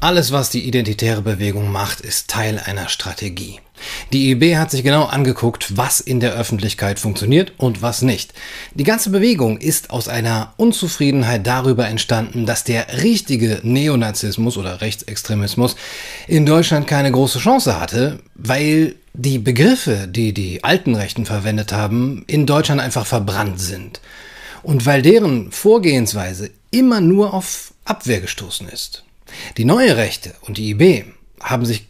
Alles, was die identitäre Bewegung macht, ist Teil einer Strategie. Die IB hat sich genau angeguckt, was in der Öffentlichkeit funktioniert und was nicht. Die ganze Bewegung ist aus einer Unzufriedenheit darüber entstanden, dass der richtige Neonazismus oder Rechtsextremismus in Deutschland keine große Chance hatte, weil die Begriffe, die die alten Rechten verwendet haben, in Deutschland einfach verbrannt sind. Und weil deren Vorgehensweise immer nur auf Abwehr gestoßen ist. Die neue Rechte und die IB haben sich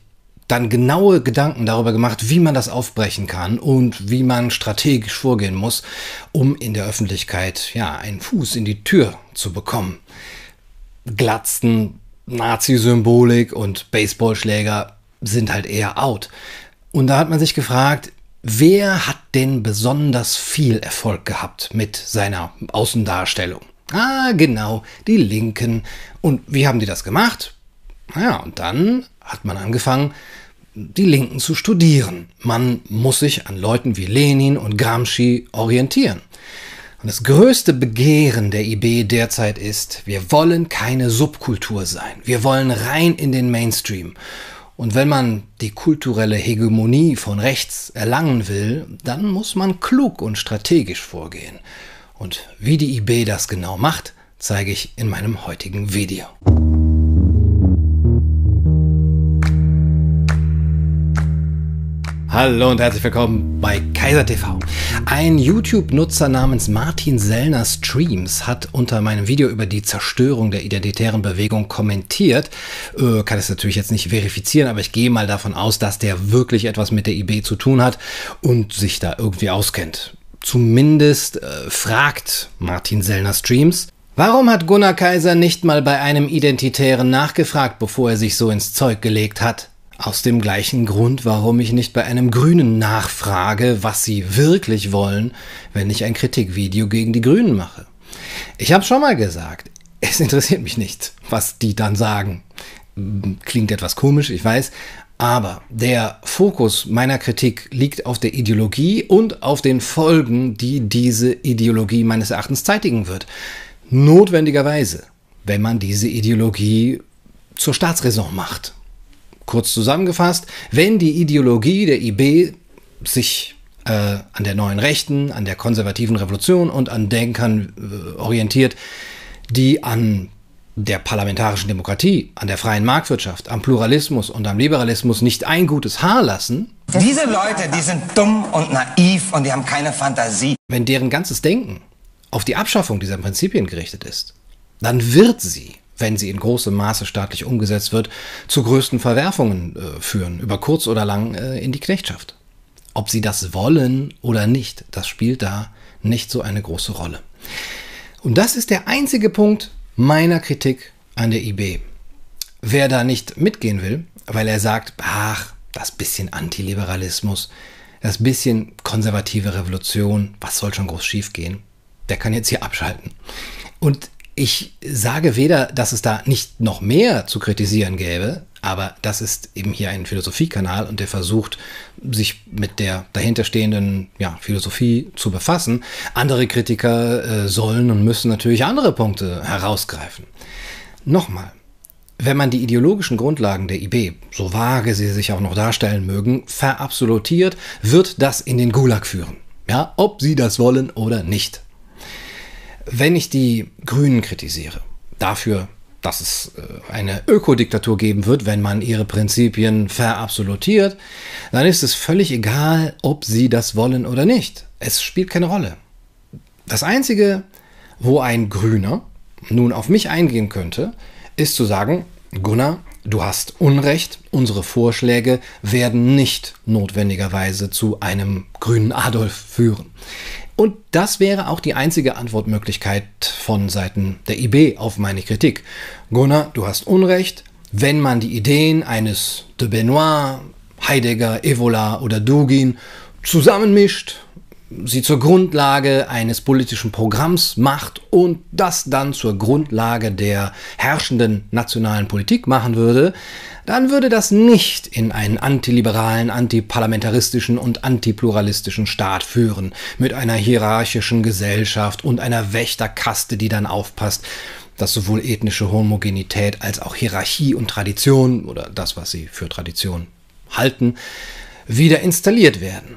dann genaue Gedanken darüber gemacht, wie man das aufbrechen kann und wie man strategisch vorgehen muss, um in der Öffentlichkeit ja einen Fuß in die Tür zu bekommen. Glatzen, Nazi-Symbolik und Baseballschläger sind halt eher out. Und da hat man sich gefragt, wer hat denn besonders viel Erfolg gehabt mit seiner Außendarstellung? Ah, genau, die Linken. Und wie haben die das gemacht? Naja, und dann hat man angefangen, die Linken zu studieren. Man muss sich an Leuten wie Lenin und Gramsci orientieren. Und das größte Begehren der IB derzeit ist, wir wollen keine Subkultur sein. Wir wollen rein in den Mainstream. Und wenn man die kulturelle Hegemonie von rechts erlangen will, dann muss man klug und strategisch vorgehen. Und wie die IB das genau macht, zeige ich in meinem heutigen Video. Hallo und herzlich willkommen bei Kaiser TV. Ein YouTube-Nutzer namens Martin Sellner Streams hat unter meinem Video über die Zerstörung der identitären Bewegung kommentiert. Äh, kann es natürlich jetzt nicht verifizieren, aber ich gehe mal davon aus, dass der wirklich etwas mit der IB zu tun hat und sich da irgendwie auskennt. Zumindest äh, fragt Martin Sellner Streams, warum hat Gunnar Kaiser nicht mal bei einem Identitären nachgefragt, bevor er sich so ins Zeug gelegt hat? Aus dem gleichen Grund, warum ich nicht bei einem Grünen nachfrage, was sie wirklich wollen, wenn ich ein Kritikvideo gegen die Grünen mache. Ich habe schon mal gesagt, es interessiert mich nicht, was die dann sagen. Klingt etwas komisch, ich weiß, aber der Fokus meiner Kritik liegt auf der Ideologie und auf den Folgen, die diese Ideologie meines Erachtens zeitigen wird. Notwendigerweise, wenn man diese Ideologie zur Staatsräson macht. Kurz zusammengefasst, wenn die Ideologie der IB sich äh, an der neuen Rechten, an der konservativen Revolution und an Denkern äh, orientiert, die an der parlamentarischen Demokratie, an der freien Marktwirtschaft, am Pluralismus und am Liberalismus nicht ein gutes Haar lassen. Diese Leute, die sind dumm und naiv und die haben keine Fantasie. Wenn deren ganzes Denken auf die Abschaffung dieser Prinzipien gerichtet ist, dann wird sie, wenn sie in großem Maße staatlich umgesetzt wird, zu größten Verwerfungen äh, führen, über kurz oder lang äh, in die Knechtschaft. Ob sie das wollen oder nicht, das spielt da nicht so eine große Rolle. Und das ist der einzige Punkt, meiner Kritik an der IB. Wer da nicht mitgehen will, weil er sagt, ach, das bisschen Antiliberalismus, das bisschen konservative Revolution, was soll schon groß schiefgehen, der kann jetzt hier abschalten. Und ich sage weder, dass es da nicht noch mehr zu kritisieren gäbe, aber das ist eben hier ein Philosophiekanal und der versucht, sich mit der dahinterstehenden ja, Philosophie zu befassen. Andere Kritiker äh, sollen und müssen natürlich andere Punkte herausgreifen. Nochmal, wenn man die ideologischen Grundlagen der IB, so vage sie sich auch noch darstellen mögen, verabsolutiert, wird das in den Gulag führen. Ja, ob sie das wollen oder nicht. Wenn ich die Grünen kritisiere, dafür, dass es äh, eine Ökodiktatur geben wird, wenn man ihre Prinzipien verabsolutiert, dann ist es völlig egal, ob sie das wollen oder nicht. Es spielt keine Rolle. Das Einzige, wo ein Grüner nun auf mich eingehen könnte, ist zu sagen, Gunnar, du hast Unrecht, unsere Vorschläge werden nicht notwendigerweise zu einem grünen Adolf führen. Und das wäre auch die einzige Antwortmöglichkeit von Seiten der IB auf meine Kritik. Gunnar, du hast Unrecht. Wenn man die Ideen eines de Benoit, Heidegger, Evola oder Dugin zusammenmischt, sie zur Grundlage eines politischen Programms macht und das dann zur Grundlage der herrschenden nationalen Politik machen würde, dann würde das nicht in einen antiliberalen, antiparlamentaristischen und antipluralistischen Staat führen, mit einer hierarchischen Gesellschaft und einer Wächterkaste, die dann aufpasst, dass sowohl ethnische Homogenität als auch Hierarchie und Tradition oder das, was sie für Tradition halten, wieder installiert werden.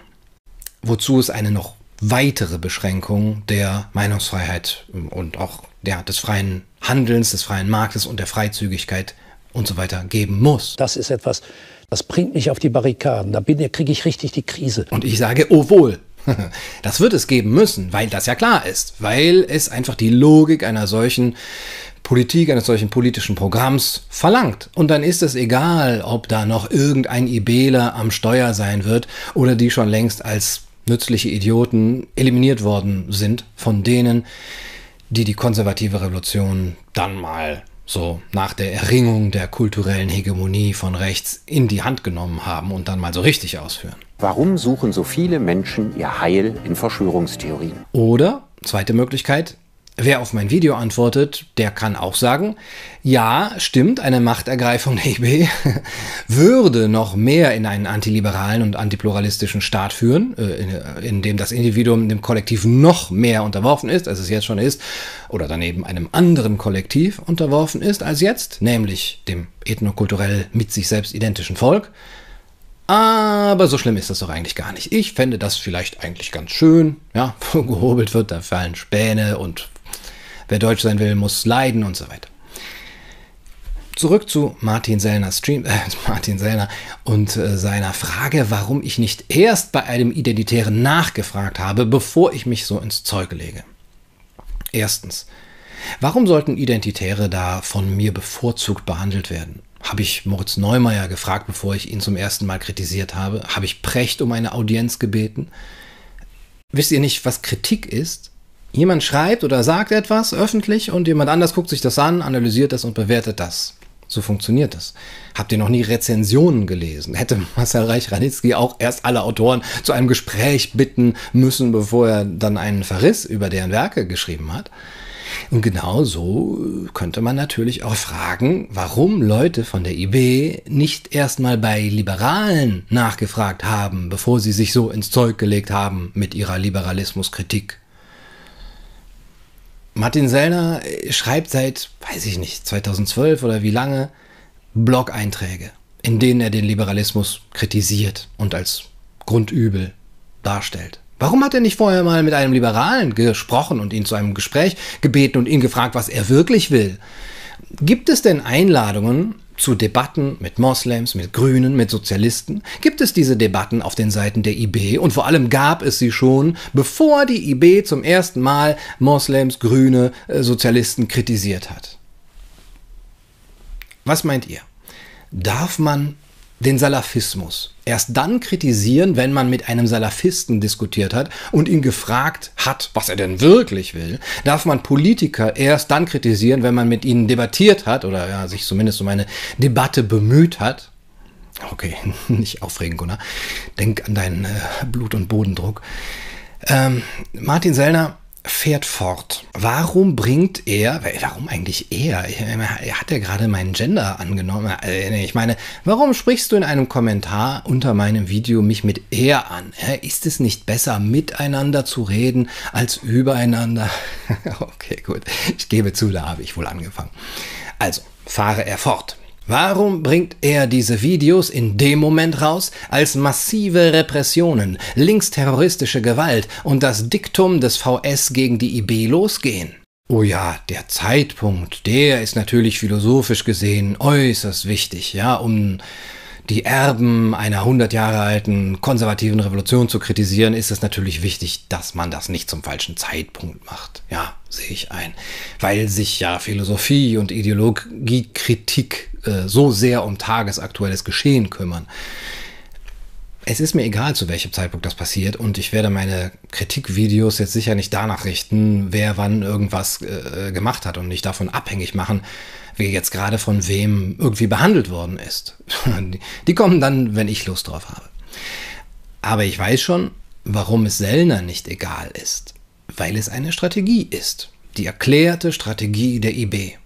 Wozu es eine noch weitere Beschränkung der Meinungsfreiheit und auch ja, des freien Handelns, des freien Marktes und der Freizügigkeit und so weiter geben muss. Das ist etwas, das bringt mich auf die Barrikaden. Da kriege ich richtig die Krise. Und ich sage, oh wohl. Das wird es geben müssen, weil das ja klar ist, weil es einfach die Logik einer solchen Politik, eines solchen politischen Programms verlangt. Und dann ist es egal, ob da noch irgendein IBler am Steuer sein wird oder die schon längst als nützliche Idioten eliminiert worden sind von denen, die die konservative Revolution dann mal so nach der Erringung der kulturellen Hegemonie von rechts in die Hand genommen haben und dann mal so richtig ausführen. Warum suchen so viele Menschen ihr Heil in Verschwörungstheorien? Oder, zweite Möglichkeit, Wer auf mein Video antwortet, der kann auch sagen, ja, stimmt, eine Machtergreifung der IB würde noch mehr in einen antiliberalen und antipluralistischen Staat führen, äh, in dem das Individuum dem Kollektiv noch mehr unterworfen ist, als es jetzt schon ist, oder daneben einem anderen Kollektiv unterworfen ist als jetzt, nämlich dem ethnokulturell mit sich selbst identischen Volk. Aber so schlimm ist das doch eigentlich gar nicht. Ich fände das vielleicht eigentlich ganz schön, ja, wo gehobelt wird, da fallen Späne und Wer deutsch sein will, muss leiden und so weiter. Zurück zu Martin Sellner Stream, äh, Martin Sellner und äh, seiner Frage, warum ich nicht erst bei einem Identitären nachgefragt habe, bevor ich mich so ins Zeug lege. Erstens, warum sollten Identitäre da von mir bevorzugt behandelt werden? Habe ich Moritz Neumeier gefragt, bevor ich ihn zum ersten Mal kritisiert habe? Habe ich Precht um eine Audienz gebeten? Wisst ihr nicht, was Kritik ist? Jemand schreibt oder sagt etwas öffentlich und jemand anders guckt sich das an, analysiert das und bewertet das. So funktioniert das. Habt ihr noch nie Rezensionen gelesen? Hätte Marcel Reich-Ranitzky auch erst alle Autoren zu einem Gespräch bitten müssen, bevor er dann einen Verriss über deren Werke geschrieben hat? Und genau so könnte man natürlich auch fragen, warum Leute von der IB nicht erstmal bei Liberalen nachgefragt haben, bevor sie sich so ins Zeug gelegt haben mit ihrer Liberalismuskritik. Martin Sellner äh, schreibt seit, weiß ich nicht, 2012 oder wie lange, Blog-Einträge, in denen er den Liberalismus kritisiert und als Grundübel darstellt. Warum hat er nicht vorher mal mit einem Liberalen gesprochen und ihn zu einem Gespräch gebeten und ihn gefragt, was er wirklich will? Gibt es denn Einladungen zu Debatten mit Moslems, mit Grünen, mit Sozialisten? Gibt es diese Debatten auf den Seiten der IB? Und vor allem gab es sie schon, bevor die IB zum ersten Mal Moslems, Grüne, äh, Sozialisten kritisiert hat. Was meint ihr? Darf man den Salafismus erst dann kritisieren, wenn man mit einem Salafisten diskutiert hat und ihn gefragt hat, was er denn wirklich will. Darf man Politiker erst dann kritisieren, wenn man mit ihnen debattiert hat oder ja, sich zumindest um eine Debatte bemüht hat. Okay, nicht aufregen, Gunnar. Denk an deinen äh, Blut- und Bodendruck. Ähm, Martin Sellner fährt fort. Warum bringt er, warum eigentlich er? Er hat ja gerade meinen Gender angenommen. Äh, ich meine, warum sprichst du in einem Kommentar unter meinem Video mich mit er an? Ist es nicht besser, miteinander zu reden, als übereinander? okay, gut. Ich gebe zu, da habe ich wohl angefangen. Also, fahre er fort. Warum bringt er diese Videos in dem Moment raus, als massive Repressionen, linksterroristische Gewalt und das Diktum des VS gegen die IB losgehen? Oh ja, der Zeitpunkt, der ist natürlich philosophisch gesehen äußerst wichtig, ja, um die Erben einer 100 Jahre alten konservativen Revolution zu kritisieren, ist es natürlich wichtig, dass man das nicht zum falschen Zeitpunkt macht. Ja, sehe ich ein. Weil sich ja Philosophie und Ideologiekritik äh, so sehr um tagesaktuelles Geschehen kümmern. Es ist mir egal, zu welchem Zeitpunkt das passiert und ich werde meine Kritikvideos jetzt sicher nicht danach richten, wer wann irgendwas äh, gemacht hat und nicht davon abhängig machen, wer jetzt gerade von wem irgendwie behandelt worden ist. Die kommen dann, wenn ich Lust drauf habe. Aber ich weiß schon, warum es Sellner nicht egal ist. Weil es eine Strategie ist. Die erklärte Strategie der IB.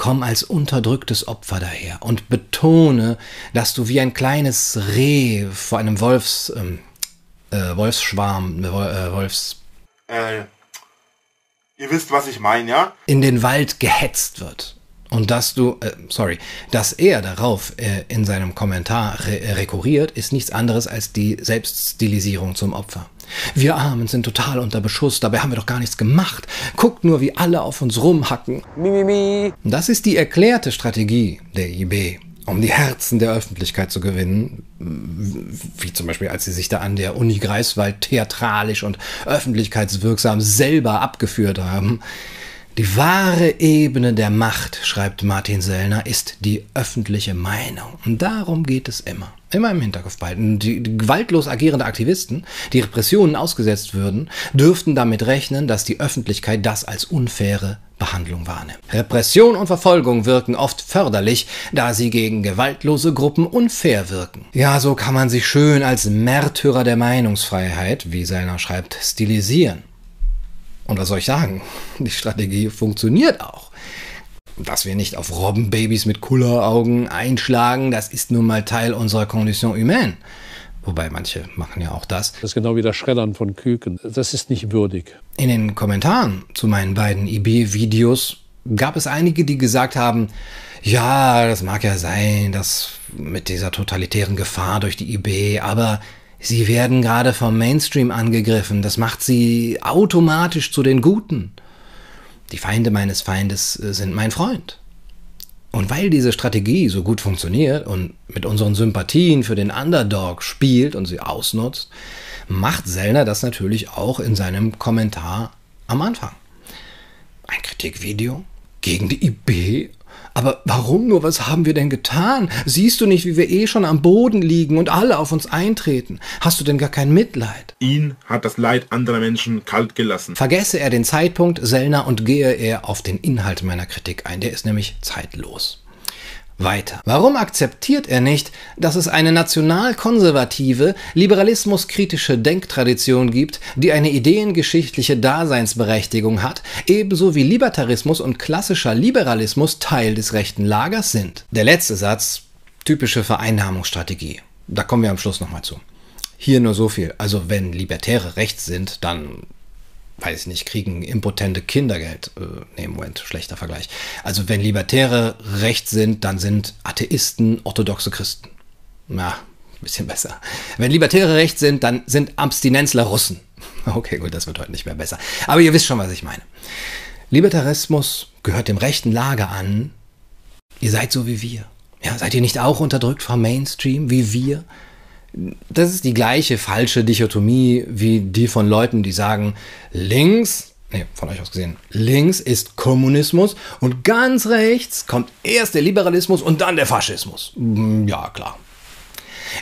Komm als unterdrücktes Opfer daher und betone, dass du wie ein kleines Reh vor einem Wolfs, ähm, äh, Wolfsschwarm, äh, Wolfs... Äh, Ihr wisst, was ich meine, ja? in den Wald gehetzt wird. Und dass du, äh, sorry, dass er darauf äh, in seinem Kommentar re rekurriert, ist nichts anderes als die Selbststilisierung zum Opfer. Wir Armen sind total unter Beschuss, dabei haben wir doch gar nichts gemacht. Guckt nur, wie alle auf uns rumhacken. Das ist die erklärte Strategie der IB, um die Herzen der Öffentlichkeit zu gewinnen, wie zum Beispiel, als sie sich da an der Uni Greifswald theatralisch und öffentlichkeitswirksam selber abgeführt haben. Die wahre Ebene der Macht, schreibt Martin Sellner, ist die öffentliche Meinung. Und darum geht es immer. Immer im Hinterkopf behalten. Die, gewaltlos agierende Aktivisten, die Repressionen ausgesetzt würden, dürften damit rechnen, dass die Öffentlichkeit das als unfaire Behandlung wahrnimmt. Repression und Verfolgung wirken oft förderlich, da sie gegen gewaltlose Gruppen unfair wirken. Ja, so kann man sich schön als Märtyrer der Meinungsfreiheit, wie Sellner schreibt, stilisieren. Und was soll ich sagen? Die Strategie funktioniert auch. Dass wir nicht auf Robbenbabys mit Kulleraugen einschlagen, das ist nun mal Teil unserer Condition humaine. Wobei manche machen ja auch das. Das ist genau wie das Schreddern von Küken. Das ist nicht würdig. In den Kommentaren zu meinen beiden IB-Videos gab es einige, die gesagt haben, ja, das mag ja sein, dass mit dieser totalitären Gefahr durch die IB, aber sie werden gerade vom Mainstream angegriffen. Das macht sie automatisch zu den Guten. Die Feinde meines Feindes äh, sind mein Freund. Und weil diese Strategie so gut funktioniert und mit unseren Sympathien für den Underdog spielt und sie ausnutzt, macht Sellner das natürlich auch in seinem Kommentar am Anfang. Ein Kritikvideo gegen die IB? Aber warum nur? Was haben wir denn getan? Siehst du nicht, wie wir eh schon am Boden liegen und alle auf uns eintreten? Hast du denn gar kein Mitleid? Ihn hat das Leid anderer Menschen kalt gelassen. Vergesse er den Zeitpunkt, Sellner, und gehe er auf den Inhalt meiner Kritik ein. Der ist nämlich zeitlos. Weiter. Warum akzeptiert er nicht, dass es eine nationalkonservative, liberalismuskritische Denktradition gibt, die eine ideengeschichtliche Daseinsberechtigung hat, ebenso wie Libertarismus und klassischer Liberalismus Teil des rechten Lagers sind? Der letzte Satz, typische Vereinnahmungsstrategie. Da kommen wir am Schluss nochmal zu. Hier nur so viel. Also wenn Libertäre rechts sind, dann weiß ich nicht, kriegen impotente Kindergeld. Äh, nee, Moment, schlechter Vergleich. Also wenn Libertäre rechts sind, dann sind Atheisten orthodoxe Christen. Na, bisschen besser. Wenn Libertäre rechts sind, dann sind Abstinenzler Russen. Okay, gut, das wird heute nicht mehr besser. Aber ihr wisst schon, was ich meine. Libertarismus gehört dem rechten Lager an. Ihr seid so wie wir. Ja, seid ihr nicht auch unterdrückt vom Mainstream wie wir? Das ist die gleiche falsche Dichotomie wie die von Leuten, die sagen, links, nee, von euch aus gesehen, links ist Kommunismus und ganz rechts kommt erst der Liberalismus und dann der Faschismus. Mm, ja, klar.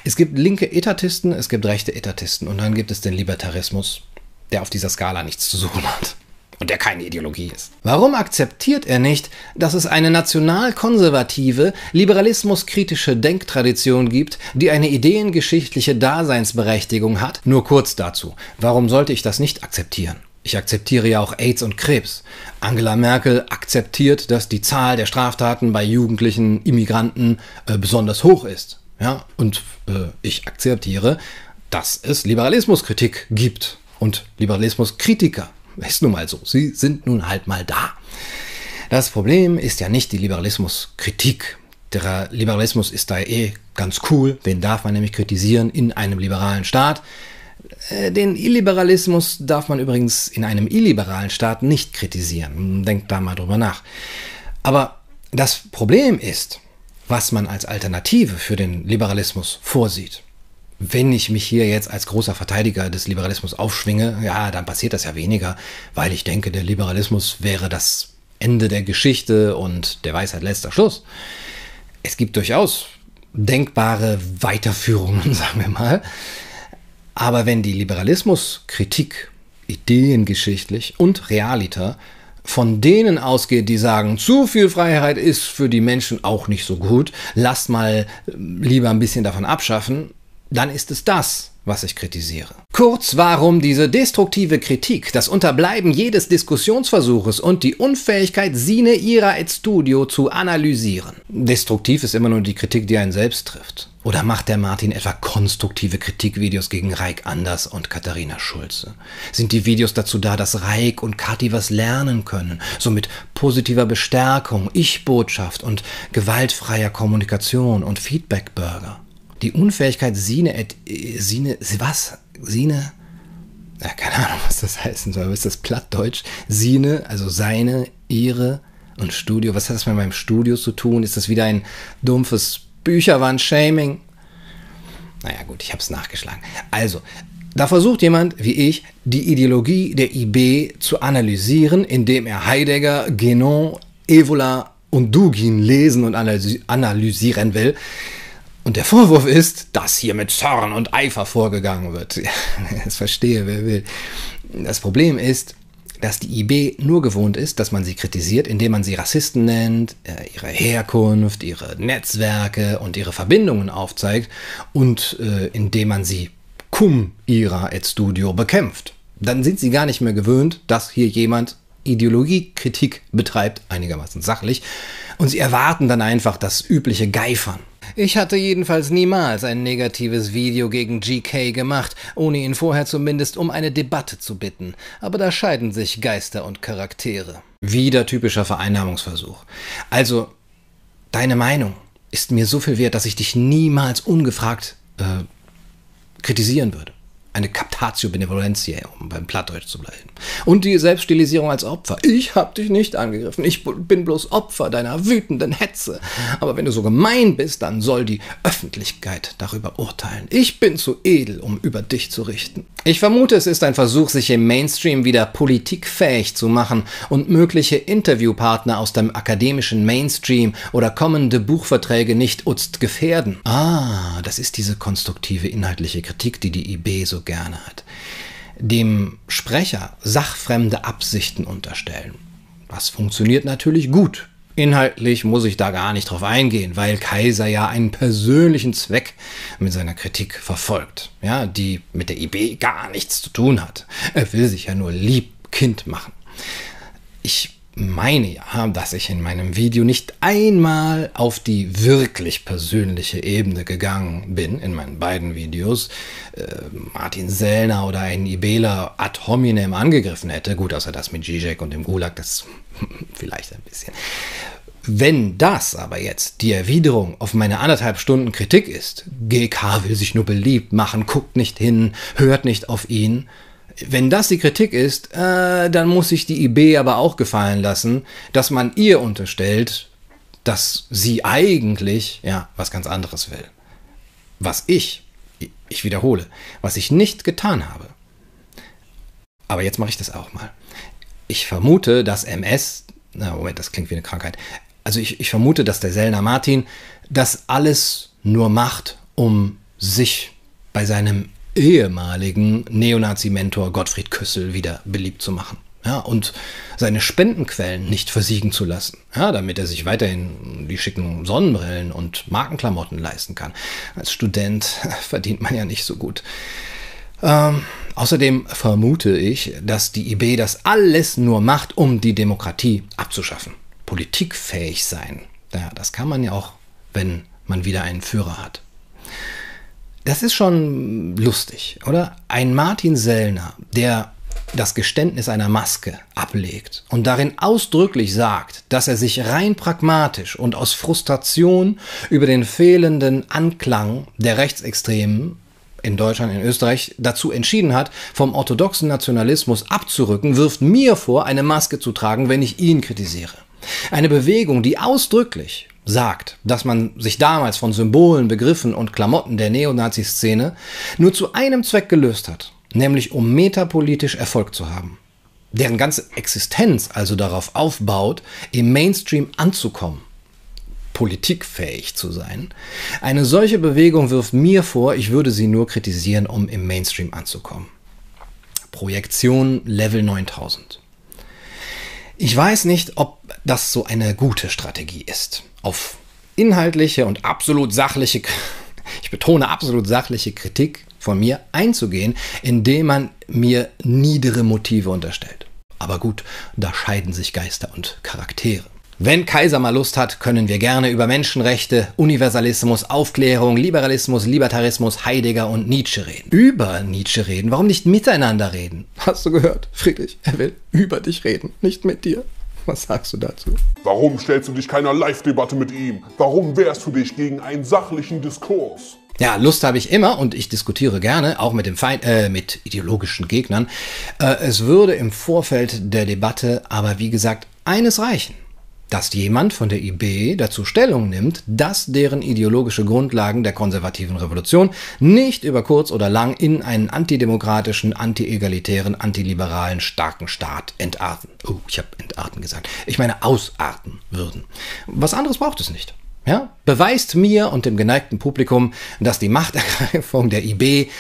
Es gibt linke Etatisten, es gibt rechte Etatisten und dann gibt es den Libertarismus, der auf dieser Skala nichts zu suchen hat und der keine Ideologie ist. Warum akzeptiert er nicht, dass es eine nationalkonservative, liberalismuskritische Denktradition gibt, die eine ideengeschichtliche Daseinsberechtigung hat? Nur kurz dazu. Warum sollte ich das nicht akzeptieren? Ich akzeptiere ja auch AIDS und Krebs. Angela Merkel akzeptiert, dass die Zahl der Straftaten bei jugendlichen Immigranten äh, besonders hoch ist. Ja, und äh, ich akzeptiere, dass es Liberalismuskritik gibt und Liberalismuskritiker. Ist nun mal so. Sie sind nun halt mal da. Das Problem ist ja nicht die Liberalismuskritik. Der Liberalismus ist da eh ganz cool. Den darf man nämlich kritisieren in einem liberalen Staat. Äh, den Illiberalismus darf man übrigens in einem illiberalen Staat nicht kritisieren. Denkt da mal drüber nach. Aber das Problem ist, was man als Alternative für den Liberalismus vorsieht wenn ich mich hier jetzt als großer Verteidiger des Liberalismus aufschwinge, ja, dann passiert das ja weniger, weil ich denke, der Liberalismus wäre das Ende der Geschichte und der Weisheit letzter Schluss. Es gibt durchaus denkbare Weiterführungen, sagen wir mal. Aber wenn die Liberalismuskritik ideengeschichtlich und realiter von denen ausgeht, die sagen, zu viel Freiheit ist für die Menschen auch nicht so gut, lasst mal lieber ein bisschen davon abschaffen, dann ist es das, was ich kritisiere. Kurz, warum diese destruktive Kritik, das Unterbleiben jedes Diskussionsversuches und die Unfähigkeit, Sine Ira et Studio zu analysieren. Destruktiv ist immer nur die Kritik, die einen selbst trifft. Oder macht der Martin etwa konstruktive Kritikvideos gegen Reik Anders und Katharina Schulze? Sind die Videos dazu da, dass Reik und Kathi was lernen können? So mit positiver Bestärkung, Ich-Botschaft und gewaltfreier Kommunikation und Feedback-Burger? Die Unfähigkeit, Sine, et, Sine, was? Sine? Ja, keine Ahnung, was das heißen soll. Ist das Plattdeutsch? Sine, also seine, ihre und Studio. Was hat das mit meinem Studio zu tun? Ist das wieder ein dumpfes Bücherwand-Shaming? Naja, gut, ich habe es nachgeschlagen. Also, da versucht jemand wie ich, die Ideologie der IB zu analysieren, indem er Heidegger, Guénon, Evola und Dugin lesen und analysieren will. Und der Vorwurf ist, dass hier mit Zorn und Eifer vorgegangen wird. Das verstehe, wer will. Das Problem ist, dass die IB nur gewohnt ist, dass man sie kritisiert, indem man sie Rassisten nennt, äh, ihre Herkunft, ihre Netzwerke und ihre Verbindungen aufzeigt und äh, indem man sie cum ira et studio bekämpft. Dann sind sie gar nicht mehr gewöhnt, dass hier jemand Ideologiekritik betreibt, einigermaßen sachlich, und sie erwarten dann einfach das übliche Geifern. Ich hatte jedenfalls niemals ein negatives Video gegen GK gemacht, ohne ihn vorher zumindest um eine Debatte zu bitten. Aber da scheiden sich Geister und Charaktere. Wieder typischer Vereinnahmungsversuch. Also, deine Meinung ist mir so viel wert, dass ich dich niemals ungefragt äh, kritisieren würde eine Captatio Benevolentiae, um beim Plattdeutsch zu bleiben. Und die Selbststilisierung als Opfer. Ich hab dich nicht angegriffen. Ich bin bloß Opfer deiner wütenden Hetze. Aber wenn du so gemein bist, dann soll die Öffentlichkeit darüber urteilen. Ich bin zu edel, um über dich zu richten. Ich vermute, es ist ein Versuch, sich im Mainstream wieder politikfähig zu machen und mögliche Interviewpartner aus dem akademischen Mainstream oder kommende Buchverträge nicht utzt gefährden. Ah, das ist diese konstruktive inhaltliche Kritik, die die IB so gerne hat. Dem Sprecher sachfremde Absichten unterstellen. Das funktioniert natürlich gut. Inhaltlich muss ich da gar nicht drauf eingehen, weil Kaiser ja einen persönlichen Zweck mit seiner Kritik verfolgt, ja, die mit der IB gar nichts zu tun hat. Er will sich ja nur lieb Kind machen. Ich meine ja, dass ich in meinem Video nicht einmal auf die wirklich persönliche Ebene gegangen bin, in meinen beiden Videos, äh, Martin Sellner oder einen Ibela ad hominem angegriffen hätte. Gut, außer das mit Zizek und dem Gulag, das vielleicht ein bisschen. Wenn das aber jetzt die Erwiderung auf meine anderthalb Stunden Kritik ist, GK will sich nur beliebt machen, guckt nicht hin, hört nicht auf ihn, wenn das die Kritik ist, äh, dann muss sich die IB aber auch gefallen lassen, dass man ihr unterstellt, dass sie eigentlich ja was ganz anderes will. Was ich, ich wiederhole, was ich nicht getan habe. Aber jetzt mache ich das auch mal. Ich vermute, dass MS, na Moment, das klingt wie eine Krankheit. Also ich, ich vermute, dass der Sellner Martin das alles nur macht, um sich bei seinem ehemaligen Neonazi-Mentor Gottfried Küssel wieder beliebt zu machen. Ja, und seine Spendenquellen nicht versiegen zu lassen, ja, damit er sich weiterhin die schicken Sonnenbrillen und Markenklamotten leisten kann. Als Student verdient man ja nicht so gut. Ähm, außerdem vermute ich, dass die IB das alles nur macht, um die Demokratie abzuschaffen. Politikfähig sein. Ja, das kann man ja auch, wenn man wieder einen Führer hat. Das ist schon lustig, oder? Ein Martin Sellner, der das Geständnis einer Maske ablegt und darin ausdrücklich sagt, dass er sich rein pragmatisch und aus Frustration über den fehlenden Anklang der Rechtsextremen in Deutschland, in Österreich dazu entschieden hat, vom orthodoxen Nationalismus abzurücken, wirft mir vor, eine Maske zu tragen, wenn ich ihn kritisiere. Eine Bewegung, die ausdrücklich sagt, dass man sich damals von Symbolen, Begriffen und Klamotten der Neonazi-Szene nur zu einem Zweck gelöst hat, nämlich um metapolitisch Erfolg zu haben. Deren ganze Existenz also darauf aufbaut, im Mainstream anzukommen, politikfähig zu sein. Eine solche Bewegung wirft mir vor, ich würde sie nur kritisieren, um im Mainstream anzukommen. Projektion Level 9000. Ich weiß nicht, ob das so eine gute Strategie ist auf inhaltliche und absolut sachliche, ich betone absolut sachliche Kritik von mir einzugehen, indem man mir niedere Motive unterstellt. Aber gut, da scheiden sich Geister und Charaktere. Wenn Kaiser mal Lust hat, können wir gerne über Menschenrechte, Universalismus, Aufklärung, Liberalismus, Libertarismus, Heidegger und Nietzsche reden. Über Nietzsche reden, warum nicht miteinander reden? Hast du gehört, Friedrich? Er will über dich reden, nicht mit dir. Was sagst du dazu? Warum stellst du dich keiner Live-Debatte mit ihm? Warum wehrst du dich gegen einen sachlichen Diskurs? Ja, Lust habe ich immer und ich diskutiere gerne, auch mit dem Feind, äh, mit ideologischen Gegnern. Äh, es würde im Vorfeld der Debatte aber wie gesagt eines reichen dass jemand von der IB dazu Stellung nimmt, dass deren ideologische Grundlagen der konservativen Revolution nicht über kurz oder lang in einen antidemokratischen, anti-egalitären, antiliberalen, starken Staat entarten. Oh, ich habe entarten gesagt. Ich meine ausarten würden. Was anderes braucht es nicht. Ja? Beweist mir und dem geneigten Publikum, dass die Machtergreifung der IB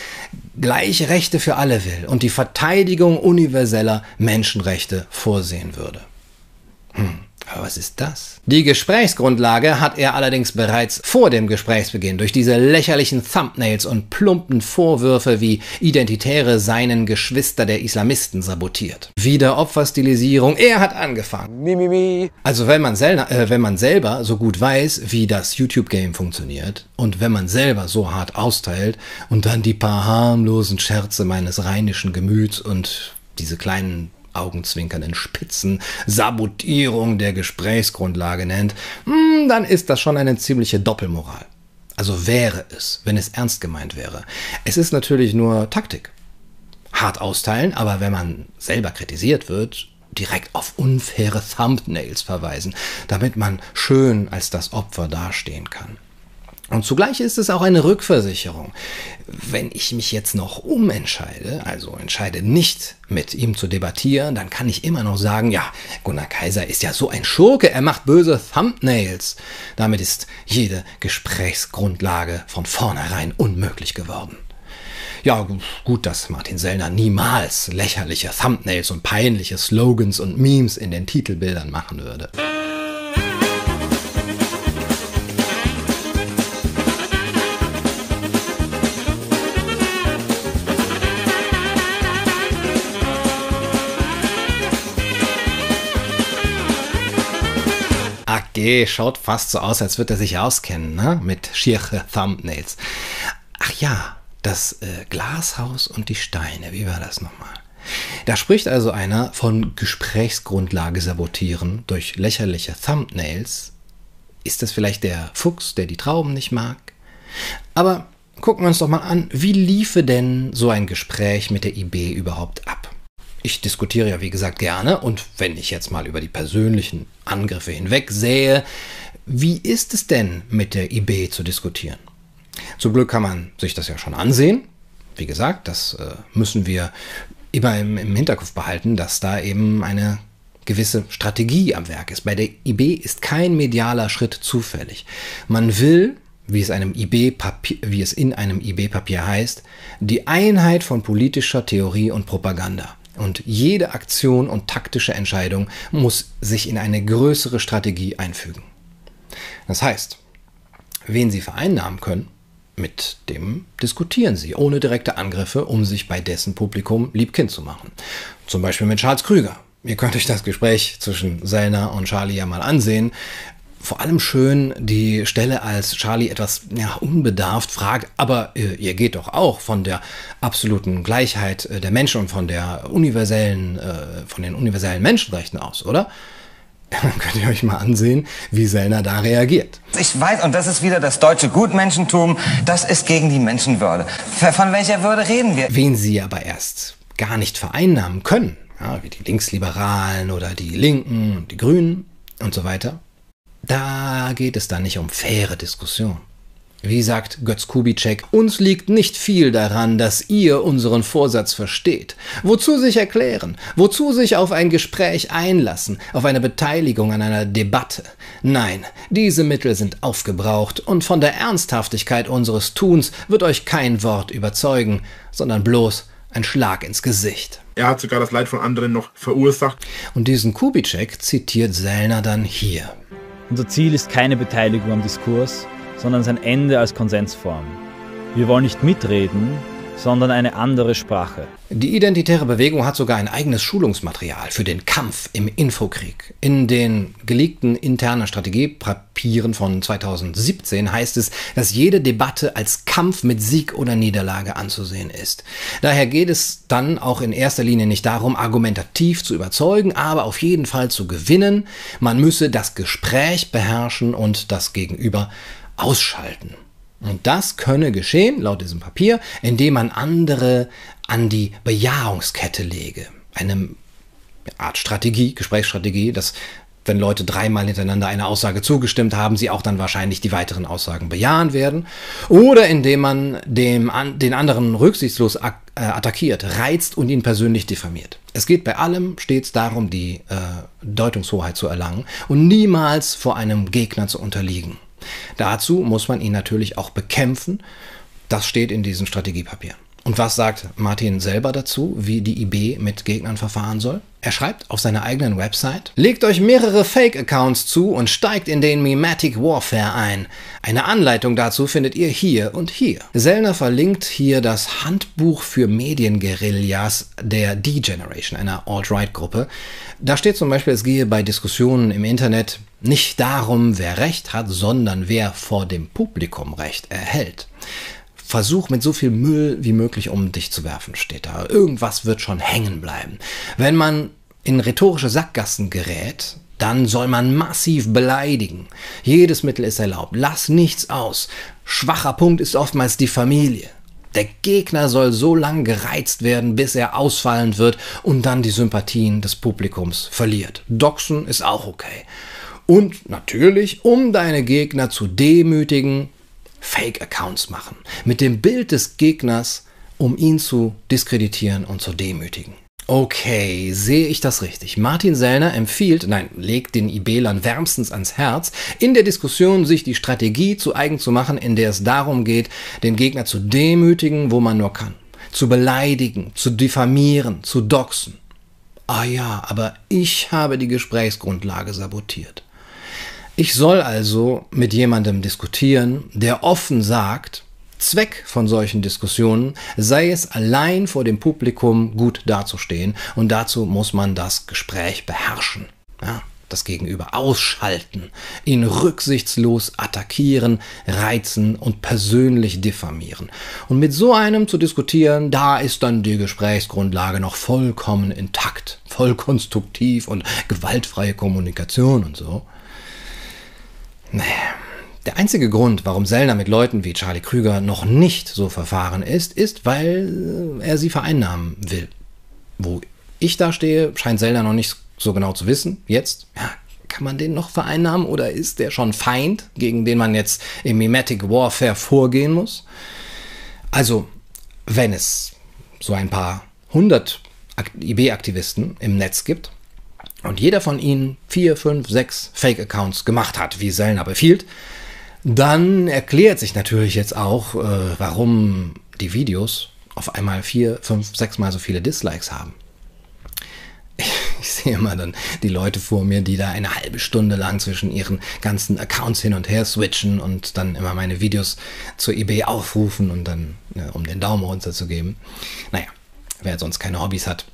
gleiche Rechte für alle will und die Verteidigung universeller Menschenrechte vorsehen würde. Hm. Aber was ist das? Die Gesprächsgrundlage hat er allerdings bereits vor dem Gesprächsbeginn durch diese lächerlichen Thumbnails und plumpen Vorwürfe wie Identitäre seinen Geschwister der Islamisten sabotiert. Wieder Opferstilisierung, er hat angefangen. Mi, mi, mi. Also wenn man, selber, äh, wenn man selber so gut weiß, wie das YouTube-Game funktioniert und wenn man selber so hart austeilt und dann die paar harmlosen Scherze meines rheinischen Gemüts und diese kleinen augenzwinkernden Spitzen Sabotierung der Gesprächsgrundlage nennt, hm, dann ist das schon eine ziemliche Doppelmoral. Also wäre es, wenn es ernst gemeint wäre. Es ist natürlich nur Taktik. Hart austeilen, aber wenn man selber kritisiert wird, direkt auf unfaire Thumbnails verweisen, damit man schön als das Opfer dastehen kann. Und zugleich ist es auch eine Rückversicherung. Wenn ich mich jetzt noch umentscheide, also entscheide nicht mit ihm zu debattieren, dann kann ich immer noch sagen, ja, Gunnar Kaiser ist ja so ein Schurke, er macht böse Thumbnails. Damit ist jede Gesprächsgrundlage von vornherein unmöglich geworden. Ja, gut, dass Martin Sellner niemals lächerliche Thumbnails und peinliche Slogans und Memes in den Titelbildern machen würde. AG schaut fast so aus, als würde er sich auskennen, ne? Mit schiere Thumbnails. Ach ja, das äh, Glashaus und die Steine, wie war das nochmal? Da spricht also einer von Gesprächsgrundlage sabotieren durch lächerliche Thumbnails. Ist das vielleicht der Fuchs, der die Trauben nicht mag? Aber gucken wir uns doch mal an, wie liefe denn so ein Gespräch mit der IB überhaupt ab? Ich diskutiere ja, wie gesagt, gerne und wenn ich jetzt mal über die persönlichen Angriffe hinweg sähe, wie ist es denn mit der IB zu diskutieren? Zum Glück kann man sich das ja schon ansehen. Wie gesagt, das äh, müssen wir immer im, im Hinterkopf behalten, dass da eben eine gewisse Strategie am Werk ist. Bei der IB ist kein medialer Schritt zufällig. Man will, wie es, einem IB wie es in einem IB-Papier heißt, die Einheit von politischer Theorie und Propaganda. Und jede Aktion und taktische Entscheidung muss sich in eine größere Strategie einfügen. Das heißt, wen Sie vereinnahmen können, mit dem diskutieren Sie ohne direkte Angriffe, um sich bei dessen Publikum liebkind zu machen. Zum Beispiel mit Charles Krüger. Ihr könnt euch das Gespräch zwischen Sellner und Charlie ja mal ansehen vor allem schön die Stelle, als Charlie etwas ja, unbedarft fragt, aber äh, ihr geht doch auch von der absoluten Gleichheit äh, der Menschen und von der universellen, äh, von den universellen Menschenrechten aus, oder? Dann könnt ihr euch mal ansehen, wie Sellner da reagiert. Ich weiß, und das ist wieder das deutsche Gutmenschentum, das ist gegen die Menschenwürde. Von welcher Würde reden wir? Wen sie aber erst gar nicht vereinnahmen können, ja, wie die Linksliberalen oder die Linken und die Grünen und so weiter, da geht es dann nicht um faire Diskussion. Wie sagt Götz Kubitschek, uns liegt nicht viel daran, dass ihr unseren Vorsatz versteht. Wozu sich erklären? Wozu sich auf ein Gespräch einlassen, auf eine Beteiligung an einer Debatte? Nein, diese Mittel sind aufgebraucht und von der Ernsthaftigkeit unseres Tuns wird euch kein Wort überzeugen, sondern bloß ein Schlag ins Gesicht. Er hat sogar das Leid von anderen noch verursacht. Und diesen Kubitschek zitiert Sellner dann hier. Unser Ziel ist keine Beteiligung am Diskurs, sondern sein Ende als Konsensform. Wir wollen nicht mitreden, sondern eine andere Sprache. Die identitäre Bewegung hat sogar ein eigenes Schulungsmaterial für den Kampf im Infokrieg. In den geleakten internen Strategiepapieren von 2017 heißt es, dass jede Debatte als Kampf mit Sieg oder Niederlage anzusehen ist. Daher geht es dann auch in erster Linie nicht darum, argumentativ zu überzeugen, aber auf jeden Fall zu gewinnen. Man müsse das Gespräch beherrschen und das Gegenüber ausschalten. Und das könne geschehen, laut diesem Papier, indem man andere an die Bejahungskette lege. Eine Art Strategie, Gesprächsstrategie, dass wenn Leute dreimal hintereinander eine Aussage zugestimmt haben, sie auch dann wahrscheinlich die weiteren Aussagen bejahen werden. Oder indem man dem, an, den anderen rücksichtslos äh, attackiert, reizt und ihn persönlich diffamiert. Es geht bei allem stets darum, die äh, Deutungshoheit zu erlangen und niemals vor einem Gegner zu unterliegen. Dazu muss man ihn natürlich auch bekämpfen. Das steht in diesen Strategiepapieren. Und was sagt Martin selber dazu, wie die IB mit Gegnern verfahren soll? Er schreibt auf seiner eigenen Website, legt euch mehrere Fake-Accounts zu und steigt in den Mimetic Warfare ein. Eine Anleitung dazu findet ihr hier und hier. Sellner verlinkt hier das Handbuch für Medienguerillas der D-Generation, einer Alt-Right-Gruppe. Da steht zum Beispiel, es gehe bei Diskussionen im Internet nicht darum, wer Recht hat, sondern wer vor dem Publikum Recht erhält. Versuch mit so viel Müll wie möglich um dich zu werfen, steht da. Irgendwas wird schon hängen bleiben. Wenn man in rhetorische Sackgassen gerät, dann soll man massiv beleidigen. Jedes Mittel ist erlaubt. Lass nichts aus. Schwacher Punkt ist oftmals die Familie. Der Gegner soll so lang gereizt werden, bis er ausfallend wird und dann die Sympathien des Publikums verliert. Doxen ist auch okay. Und natürlich, um deine Gegner zu demütigen, Fake-Accounts machen. Mit dem Bild des Gegners, um ihn zu diskreditieren und zu demütigen. Okay, sehe ich das richtig? Martin Sellner empfiehlt, nein, legt den IBlern wärmstens ans Herz, in der Diskussion sich die Strategie zu eigen zu machen, in der es darum geht, den Gegner zu demütigen, wo man nur kann. Zu beleidigen, zu diffamieren, zu doxen. Ah ja, aber ich habe die Gesprächsgrundlage sabotiert. Ich soll also mit jemandem diskutieren, der offen sagt, Zweck von solchen Diskussionen sei es allein vor dem Publikum gut dazustehen und dazu muss man das Gespräch beherrschen. Ja, das Gegenüber ausschalten, ihn rücksichtslos attackieren, reizen und persönlich diffamieren. Und mit so einem zu diskutieren, da ist dann die Gesprächsgrundlage noch vollkommen intakt, voll konstruktiv und gewaltfreie Kommunikation und so. Der einzige Grund, warum Sellner mit Leuten wie Charlie Krüger noch nicht so verfahren ist, ist, weil er sie vereinnahmen will. Wo ich da stehe, scheint Sellner noch nicht so genau zu wissen. Jetzt, ja, kann man den noch vereinnahmen oder ist der schon Feind, gegen den man jetzt im Mimetic Warfare vorgehen muss? Also, wenn es so ein paar hundert IB-Aktivisten im Netz gibt, und jeder von ihnen vier, fünf, sechs Fake-Accounts gemacht hat, wie Sellner befiehlt, dann erklärt sich natürlich jetzt auch, äh, warum die Videos auf einmal vier, fünf, sechs Mal so viele Dislikes haben. Ich, sehe immer dann die Leute vor mir, die da eine halbe Stunde lang zwischen ihren ganzen Accounts hin und her switchen und dann immer meine Videos zur eBay aufrufen und dann, ja, um den Daumen runterzugeben. Naja, wer sonst keine Hobbys hat,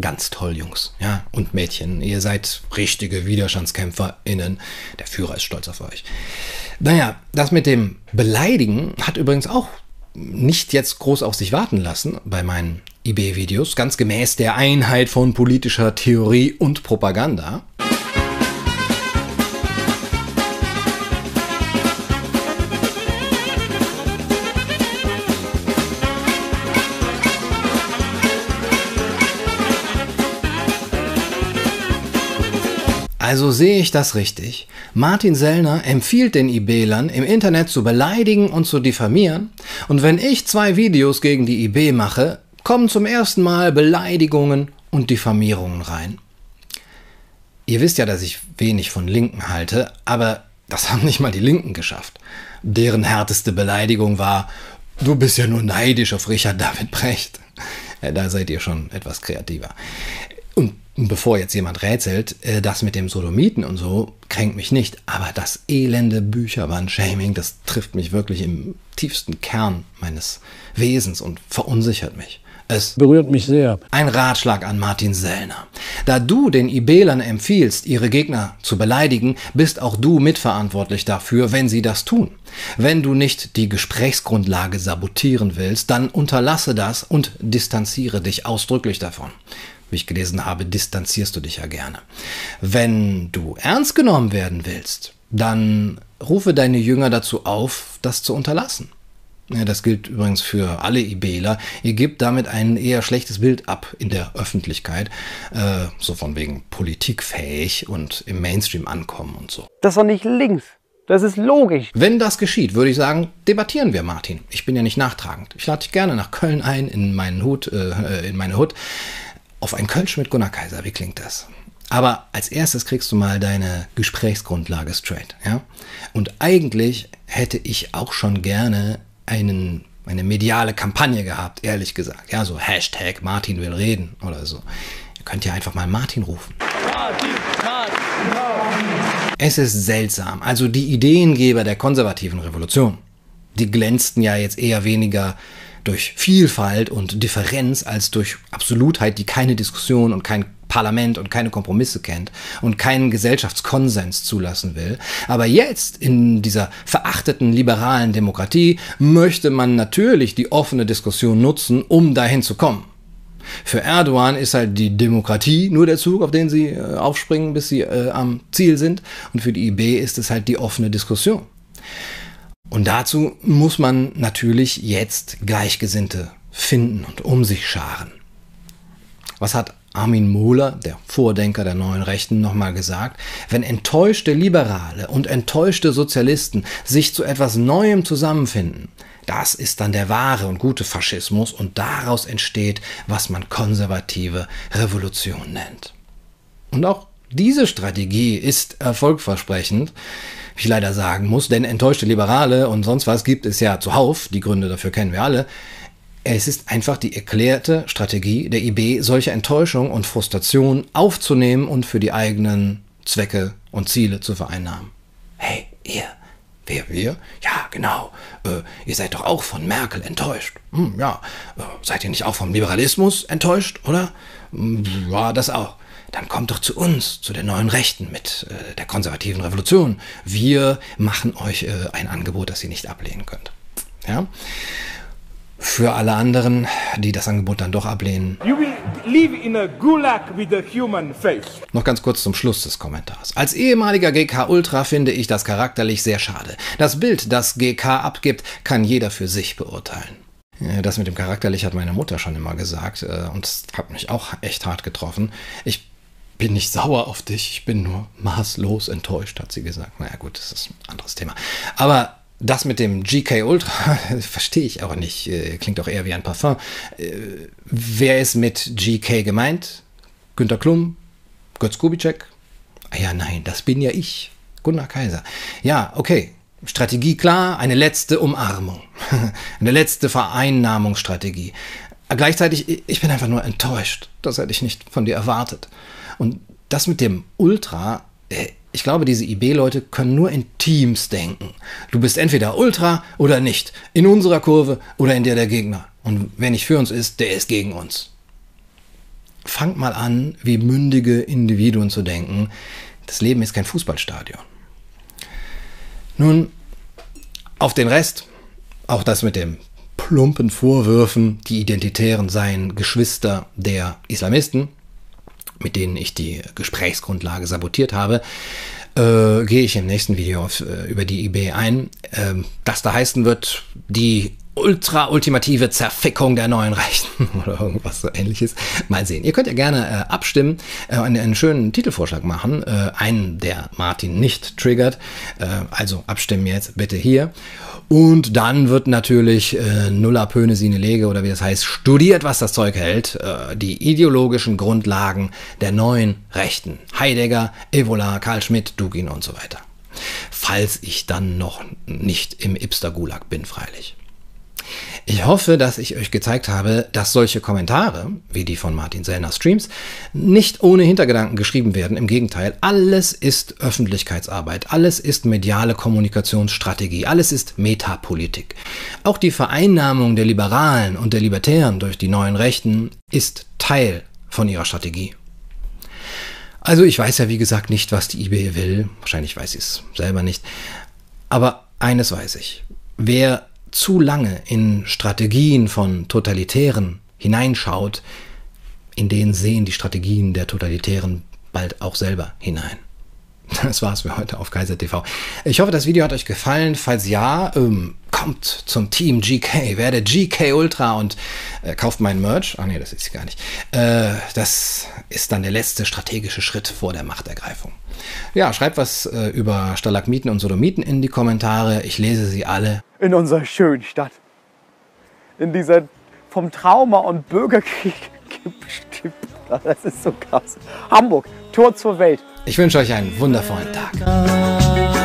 Ganz toll, Jungs, ja, und Mädchen. Ihr seid richtige WiderstandskämpferInnen. Der Führer ist stolz auf euch. Naja, das mit dem Beleidigen hat übrigens auch nicht jetzt groß auf sich warten lassen bei meinen IB-Videos, ganz gemäß der Einheit von politischer Theorie und Propaganda. Also sehe ich das richtig. Martin Sellner empfiehlt den IBlern, im Internet zu beleidigen und zu diffamieren. Und wenn ich zwei Videos gegen die IB mache, kommen zum ersten Mal Beleidigungen und Diffamierungen rein. Ihr wisst ja, dass ich wenig von Linken halte, aber das haben nicht mal die Linken geschafft. Deren härteste Beleidigung war, du bist ja nur neidisch auf Richard David Brecht. Da seid ihr schon etwas kreativer. Und bevor jetzt jemand rätselt, äh, das mit dem Sodomiten und so kränkt mich nicht, aber das elende Bücherwand-Shaming, das trifft mich wirklich im tiefsten Kern meines Wesens und verunsichert mich. Es Berührt mich sehr. ein Ratschlag an Martin Sellner. Da du den Ibelern empfiehlst, ihre Gegner zu beleidigen, bist auch du mitverantwortlich dafür, wenn sie das tun. Wenn du nicht die Gesprächsgrundlage sabotieren willst, dann unterlasse das und distanziere dich ausdrücklich davon. Wie ich gelesen habe, distanzierst du dich ja gerne. Wenn du ernst genommen werden willst, dann rufe deine Jünger dazu auf, das zu unterlassen. Ja, das gilt übrigens für alle IBler. Ihr gebt damit ein eher schlechtes Bild ab in der Öffentlichkeit, äh, so von wegen politikfähig und im Mainstream ankommen und so. Das ist doch nicht links. Das ist logisch. Wenn das geschieht, würde ich sagen, debattieren wir, Martin. Ich bin ja nicht nachtragend. Ich lade dich gerne nach Köln ein, in meinen Hut, äh, in meine Hut, auf ein Kölsch mit Gunnar Kaiser. Wie klingt das? Aber als erstes kriegst du mal deine Gesprächsgrundlage straight, ja? Und eigentlich hätte ich auch schon gerne einen, eine mediale Kampagne gehabt, ehrlich gesagt. Ja, so Hashtag Martin will reden oder so. Ihr könnt ja einfach mal Martin rufen. Es ist seltsam. Also die Ideengeber der konservativen Revolution, die glänzten ja jetzt eher weniger durch Vielfalt und Differenz als durch Absolutheit, die keine Diskussion und kein Parlament und keine Kompromisse kennt und keinen Gesellschaftskonsens zulassen will. Aber jetzt in dieser verachteten liberalen Demokratie möchte man natürlich die offene Diskussion nutzen, um dahin zu kommen. Für Erdogan ist halt die Demokratie nur der Zug, auf den sie äh, aufspringen, bis sie äh, am Ziel sind. Und für die IB ist es halt die offene Diskussion. Und dazu muss man natürlich jetzt Gleichgesinnte finden und um sich scharen. Was hat Armin Mohler, der Vordenker der neuen Rechten, nochmal gesagt, wenn enttäuschte Liberale und enttäuschte Sozialisten sich zu etwas Neuem zusammenfinden, das ist dann der wahre und gute Faschismus und daraus entsteht, was man konservative Revolution nennt. Und auch diese Strategie ist erfolgversprechend, ich leider sagen muss, denn enttäuschte Liberale und sonst was gibt es ja zuhauf, die Gründe dafür kennen wir alle. Es ist einfach die erklärte Strategie der IB, solche Enttäuschung und Frustration aufzunehmen und für die eigenen Zwecke und Ziele zu vereinnahmen. Hey, ihr, wer wir? Ja, genau. Äh, ihr seid doch auch von Merkel enttäuscht. Hm, ja, äh, seid ihr nicht auch vom Liberalismus enttäuscht, oder? Hm, ja, das auch. Dann kommt doch zu uns, zu der neuen Rechten mit äh, der konservativen Revolution. Wir machen euch äh, ein Angebot, das ihr nicht ablehnen könnt. Ja? Für alle anderen, die das Angebot dann doch ablehnen, You will live in a gulag with a human face. noch ganz kurz zum Schluss des Kommentars. Als ehemaliger GK Ultra finde ich das charakterlich sehr schade. Das Bild, das GK abgibt, kann jeder für sich beurteilen. Ja, Das mit dem charakterlich hat meine Mutter schon immer gesagt äh, und hat mich auch echt hart getroffen. Ich bin nicht sauer auf dich, ich bin nur maßlos enttäuscht, hat sie gesagt. Naja gut, das ist ein anderes Thema. Aber das mit dem GK Ultra verstehe ich auch nicht. Äh, Klingt doch eher wie ein Parfum. Äh, Wer ist mit GK gemeint? Günter Klum? Götz Kubitschek? Ah ja, nein, das bin ja ich. Gunnar Kaiser. Ja, okay. Strategie klar, eine letzte Umarmung. eine letzte Vereinnahmungsstrategie. Gleichzeitig, ich bin einfach nur enttäuscht. Das hätte ich nicht von dir erwartet. Und das mit dem Ultra, äh, ich glaube, diese IB-Leute können nur in Teams denken. Du bist entweder Ultra oder nicht. In unserer Kurve oder in der der Gegner. Und wer nicht für uns ist, der ist gegen uns. Fangt mal an, wie mündige Individuen zu denken. Das Leben ist kein Fußballstadion. Nun, auf den Rest, auch das mit dem plumpen Vorwürfen, die Identitären seien Geschwister der Islamisten, mit denen ich die Gesprächsgrundlage sabotiert habe, äh, gehe ich im nächsten Video auf, äh, über die IB ein. Ähm, das da heißen wird, die ultra-ultimative Zerfickung der neuen Rechten oder irgendwas so ähnliches. Mal sehen. Ihr könnt ja gerne äh, abstimmen, äh, einen, einen schönen Titelvorschlag machen, äh, einen, der Martin nicht triggert. Äh, also abstimmen jetzt bitte hier. Und dann wird natürlich äh, Nulla Pöne Sine Lege oder wie das heißt, studiert, was das Zeug hält, äh, die ideologischen Grundlagen der neuen Rechten. Heidegger, Evola, Karl Schmidt, Dugin und so weiter. Falls ich dann noch nicht im Ipster Gulag bin, freilich. Ich hoffe, dass ich euch gezeigt habe, dass solche Kommentare, wie die von Martin Sellner Streams, nicht ohne Hintergedanken geschrieben werden. Im Gegenteil, alles ist Öffentlichkeitsarbeit, alles ist mediale Kommunikationsstrategie, alles ist Metapolitik. Auch die Vereinnahmung der Liberalen und der Libertären durch die neuen Rechten ist Teil von ihrer Strategie. Also ich weiß ja wie gesagt nicht, was die eBay will. Wahrscheinlich weiß ich es selber nicht. Aber eines weiß ich. Wer zu lange in Strategien von Totalitären hineinschaut, in denen sehen die Strategien der Totalitären bald auch selber hinein. Das war's für heute auf Kaiser TV. Ich hoffe, das Video hat euch gefallen. Falls ja, ähm, kommt zum Team GK, werde GK Ultra und äh, kauft meinen Merch. Ah nee, das ist gar nicht. Äh, das ist dann der letzte strategische Schritt vor der Machtergreifung. Ja, schreibt was äh, über Stalagmiten und Sodomiten in die Kommentare. Ich lese sie alle. In unserer schönen Stadt. In dieser vom Trauma und Bürgerkrieg. Das ist so krass. Hamburg, Tor zur Welt. Ich wünsche euch einen wundervollen Tag.